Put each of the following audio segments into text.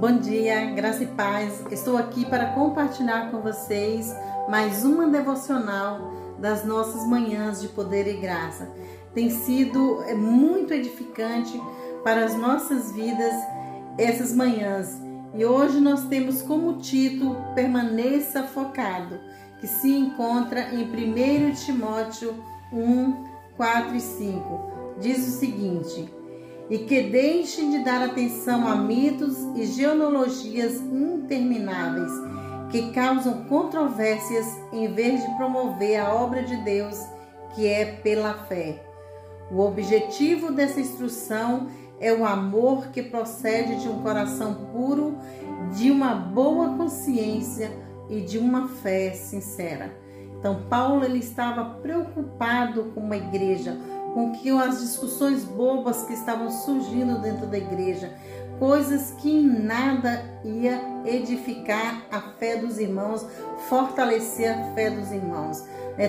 Bom dia, graça e paz. Estou aqui para compartilhar com vocês mais uma devocional das nossas manhãs de poder e graça. Tem sido é, muito edificante para as nossas vidas essas manhãs. E hoje nós temos como título Permaneça Focado, que se encontra em 1 Timóteo 1, 4 e 5. Diz o seguinte: e que deixem de dar atenção a mitos e genealogias intermináveis que causam controvérsias em vez de promover a obra de Deus, que é pela fé. O objetivo dessa instrução é o amor que procede de um coração puro, de uma boa consciência e de uma fé sincera. Então Paulo ele estava preocupado com uma igreja, com que as discussões bobas que estavam surgindo dentro da igreja, coisas que em nada ia edificar a fé dos irmãos, fortalecer a fé dos irmãos. Né?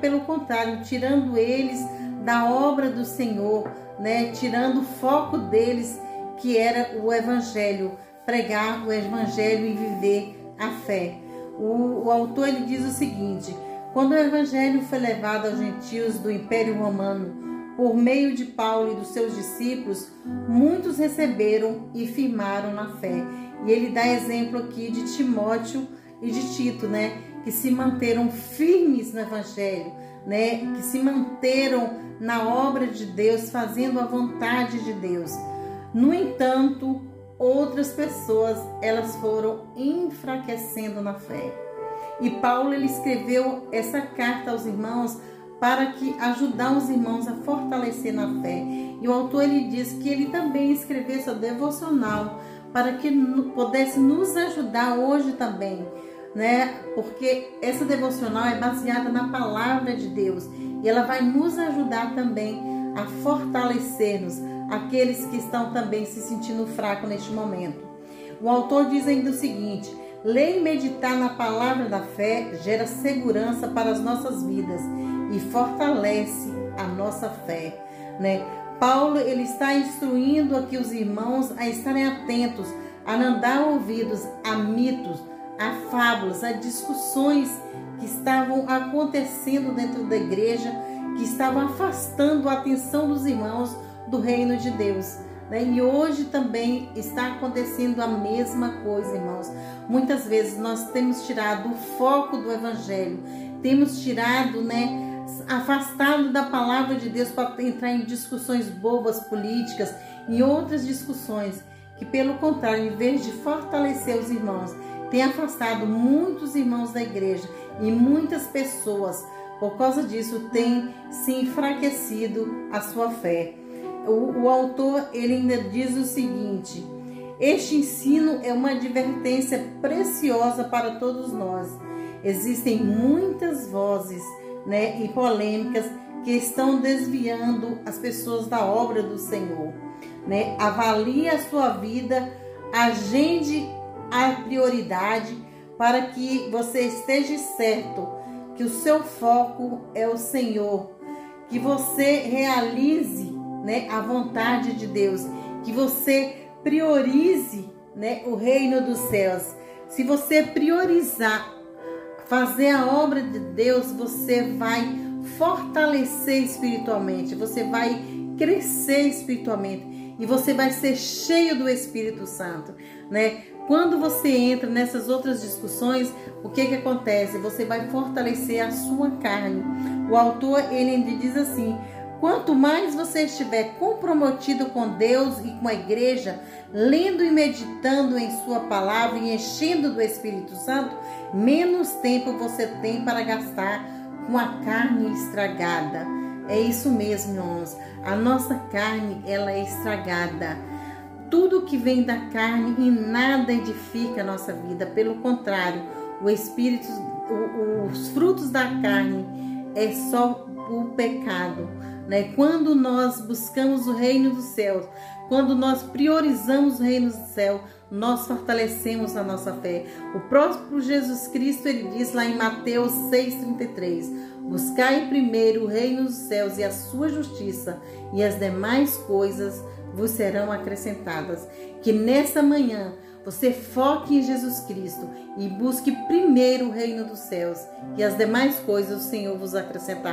pelo contrário, tirando eles da obra do Senhor, né? tirando o foco deles, que era o Evangelho, pregar o Evangelho e viver a fé. O, o autor ele diz o seguinte: quando o Evangelho foi levado aos gentios do Império Romano, por meio de Paulo e dos seus discípulos, muitos receberam e firmaram na fé. E ele dá exemplo aqui de Timóteo e de Tito, né, que se manteram firmes no evangelho, né, que se manteram na obra de Deus, fazendo a vontade de Deus. No entanto, outras pessoas, elas foram enfraquecendo na fé. E Paulo ele escreveu essa carta aos irmãos para que ajudar os irmãos a fortalecer na fé. E o autor ele diz que ele também escreveu seu devocional para que pudesse nos ajudar hoje também, né? Porque essa devocional é baseada na palavra de Deus e ela vai nos ajudar também a fortalecer-nos, aqueles que estão também se sentindo fracos neste momento. O autor diz ainda o seguinte: ler e meditar na palavra da fé gera segurança para as nossas vidas e fortalece a nossa fé, né? Paulo ele está instruindo aqui os irmãos a estarem atentos, a não dar ouvidos a mitos, a fábulas, a discussões que estavam acontecendo dentro da igreja, que estavam afastando a atenção dos irmãos do reino de Deus. Né? E hoje também está acontecendo a mesma coisa, irmãos. Muitas vezes nós temos tirado o foco do evangelho, temos tirado, né? Afastado da palavra de Deus para entrar em discussões bobas políticas e outras discussões que, pelo contrário, em vez de fortalecer os irmãos, tem afastado muitos irmãos da igreja e muitas pessoas, por causa disso, tem se enfraquecido a sua fé. O, o autor ele ainda diz o seguinte: este ensino é uma advertência preciosa para todos nós. Existem muitas vozes né, e polêmicas que estão desviando as pessoas da obra do Senhor. Né? Avalie a sua vida, agende a prioridade para que você esteja certo que o seu foco é o Senhor, que você realize né, a vontade de Deus, que você priorize né, o reino dos céus. Se você priorizar fazer a obra de Deus, você vai fortalecer espiritualmente, você vai crescer espiritualmente e você vai ser cheio do Espírito Santo, né? Quando você entra nessas outras discussões, o que que acontece? Você vai fortalecer a sua carne. O autor ele diz assim: Quanto mais você estiver comprometido com Deus e com a igreja, lendo e meditando em Sua palavra e enchendo do Espírito Santo, menos tempo você tem para gastar com a carne estragada. É isso mesmo, irmãos. A nossa carne, ela é estragada. Tudo que vem da carne em nada edifica a nossa vida. Pelo contrário, o espírito, os frutos da carne é só o pecado. Né? Quando nós buscamos o reino dos céus, quando nós priorizamos o reino do céu, nós fortalecemos a nossa fé. O próprio Jesus Cristo, ele diz lá em Mateus 6,33: Buscai primeiro o reino dos céus e a sua justiça, e as demais coisas vos serão acrescentadas. Que nessa manhã você foque em Jesus Cristo e busque primeiro o reino dos céus, e as demais coisas o Senhor vos acrescentará.